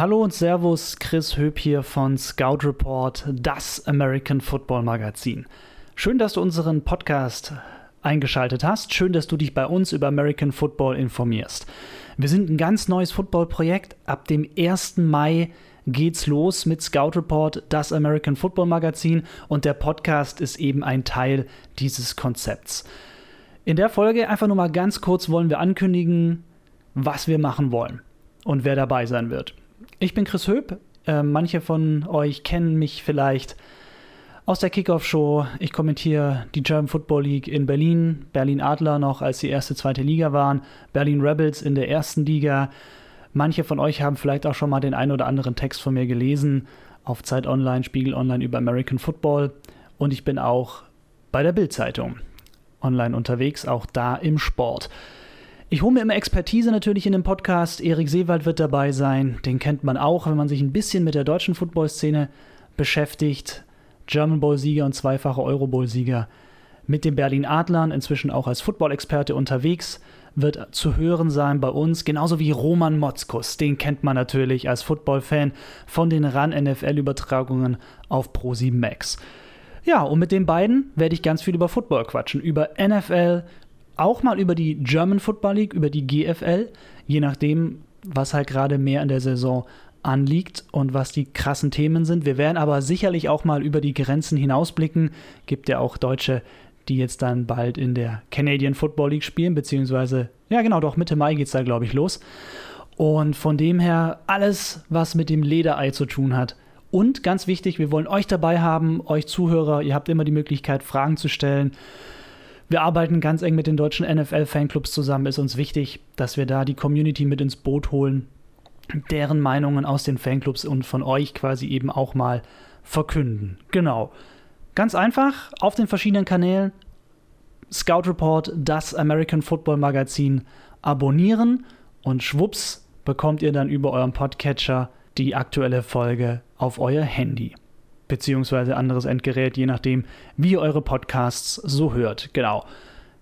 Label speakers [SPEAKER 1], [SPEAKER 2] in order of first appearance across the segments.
[SPEAKER 1] Hallo und Servus, Chris Höp hier von Scout Report, das American Football Magazin. Schön, dass du unseren Podcast eingeschaltet hast. Schön, dass du dich bei uns über American Football informierst. Wir sind ein ganz neues Football-Projekt. Ab dem 1. Mai geht's los mit Scout Report, das American Football Magazin und der Podcast ist eben ein Teil dieses Konzepts. In der Folge einfach nur mal ganz kurz wollen wir ankündigen, was wir machen wollen und wer dabei sein wird. Ich bin Chris Höp. Äh, manche von euch kennen mich vielleicht aus der Kickoff-Show. Ich kommentiere die German Football League in Berlin, Berlin Adler noch, als sie erste, zweite Liga waren, Berlin Rebels in der ersten Liga. Manche von euch haben vielleicht auch schon mal den einen oder anderen Text von mir gelesen auf Zeit Online, Spiegel Online über American Football. Und ich bin auch bei der Bild-Zeitung online unterwegs, auch da im Sport. Ich hole mir immer Expertise natürlich in dem Podcast. Erik Seewald wird dabei sein. Den kennt man auch, wenn man sich ein bisschen mit der deutschen Football-Szene beschäftigt. German Bowl-Sieger und zweifacher Euro Bowl-Sieger. Mit den Berlin Adlern, inzwischen auch als Football-Experte unterwegs, wird zu hören sein bei uns. Genauso wie Roman Motzkus. Den kennt man natürlich als Football-Fan von den RAN-NFL-Übertragungen auf Pro7 Max. Ja, und mit den beiden werde ich ganz viel über Football quatschen. Über NFL, auch mal über die German Football League, über die GFL, je nachdem, was halt gerade mehr in der Saison anliegt und was die krassen Themen sind. Wir werden aber sicherlich auch mal über die Grenzen hinausblicken. Gibt ja auch Deutsche, die jetzt dann bald in der Canadian Football League spielen, beziehungsweise, ja genau, doch Mitte Mai geht es da, glaube ich, los. Und von dem her alles, was mit dem Lederei zu tun hat. Und ganz wichtig, wir wollen euch dabei haben, euch Zuhörer. Ihr habt immer die Möglichkeit, Fragen zu stellen. Wir arbeiten ganz eng mit den deutschen NFL-Fanclubs zusammen. Ist uns wichtig, dass wir da die Community mit ins Boot holen, deren Meinungen aus den Fanclubs und von euch quasi eben auch mal verkünden. Genau. Ganz einfach auf den verschiedenen Kanälen Scout Report, das American Football Magazin abonnieren und schwupps bekommt ihr dann über euren Podcatcher die aktuelle Folge auf euer Handy beziehungsweise anderes Endgerät, je nachdem, wie ihr eure Podcasts so hört. Genau.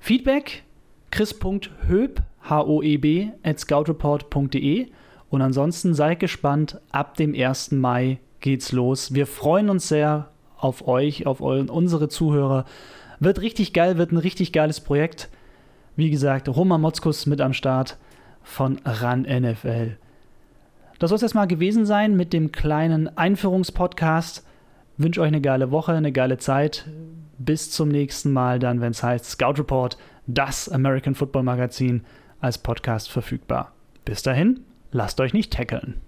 [SPEAKER 1] Feedback chris.höb, H-O-E-B, at scoutreport.de und ansonsten seid gespannt, ab dem 1. Mai geht's los. Wir freuen uns sehr auf euch, auf euren, unsere Zuhörer. Wird richtig geil, wird ein richtig geiles Projekt. Wie gesagt, Roman Motzkus mit am Start von RAN NFL. Das soll es erstmal gewesen sein mit dem kleinen Einführungspodcast. Wünsche euch eine geile Woche, eine geile Zeit. Bis zum nächsten Mal, dann, wenn es heißt Scout Report, das American Football Magazin als Podcast verfügbar. Bis dahin, lasst euch nicht tackeln.